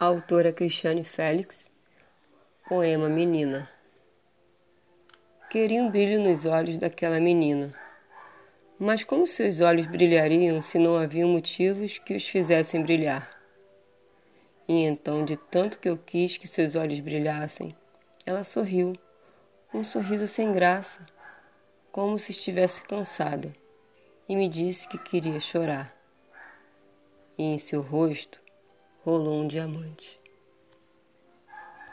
Autora Cristiane Félix, poema Menina. Queria um brilho nos olhos daquela menina. Mas como seus olhos brilhariam se não haviam motivos que os fizessem brilhar? E então, de tanto que eu quis que seus olhos brilhassem, ela sorriu, um sorriso sem graça, como se estivesse cansada, e me disse que queria chorar. E em seu rosto rolou um diamante.